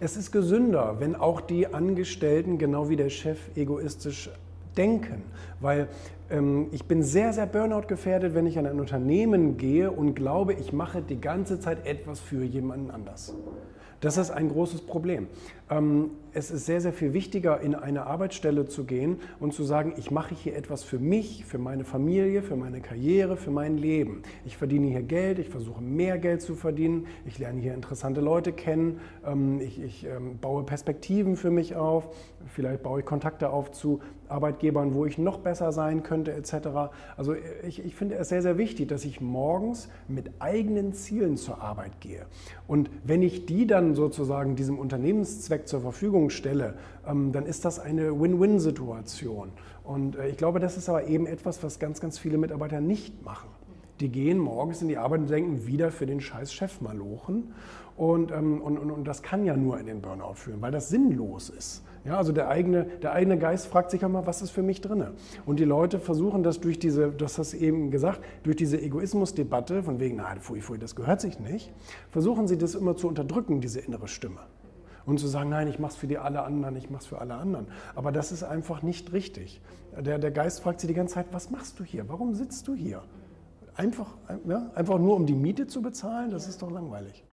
Es ist gesünder, wenn auch die Angestellten genau wie der Chef egoistisch denken, weil ähm, ich bin sehr, sehr Burnout gefährdet, wenn ich an ein Unternehmen gehe und glaube, ich mache die ganze Zeit etwas für jemanden anders. Das ist ein großes Problem. Ähm, es ist sehr, sehr viel wichtiger, in eine Arbeitsstelle zu gehen und zu sagen, ich mache hier etwas für mich, für meine Familie, für meine Karriere, für mein Leben. Ich verdiene hier Geld, ich versuche mehr Geld zu verdienen, ich lerne hier interessante Leute kennen, ähm, ich, ich ähm, baue Perspektiven für mich auf, vielleicht baue ich Kontakte auf zu Arbeitgebern, wo ich noch besser sein könnte, etc. Also ich, ich finde es sehr, sehr wichtig, dass ich morgens mit eigenen Zielen zur Arbeit gehe. Und wenn ich die dann sozusagen diesem Unternehmenszweck zur Verfügung stelle, ähm, dann ist das eine Win-Win-Situation. Und äh, ich glaube, das ist aber eben etwas, was ganz, ganz viele Mitarbeiter nicht machen. Die gehen morgens in die Arbeit und denken wieder für den scheiß Chef malochen. Und, ähm, und, und, und das kann ja nur in den Burnout führen, weil das sinnlos ist. Ja, also der eigene, der eigene Geist fragt sich mal, was ist für mich drin? Und die Leute versuchen das durch diese, du hast das eben gesagt, durch diese Egoismusdebatte, von wegen, na, pfui, pfui, das gehört sich nicht, versuchen sie das immer zu unterdrücken, diese innere Stimme und zu sagen, nein, ich mache es für die alle anderen, ich mache es für alle anderen. Aber das ist einfach nicht richtig. Der, der Geist fragt sie die ganze Zeit, was machst du hier? Warum sitzt du hier? Einfach, ja, einfach nur um die Miete zu bezahlen, das ist doch langweilig.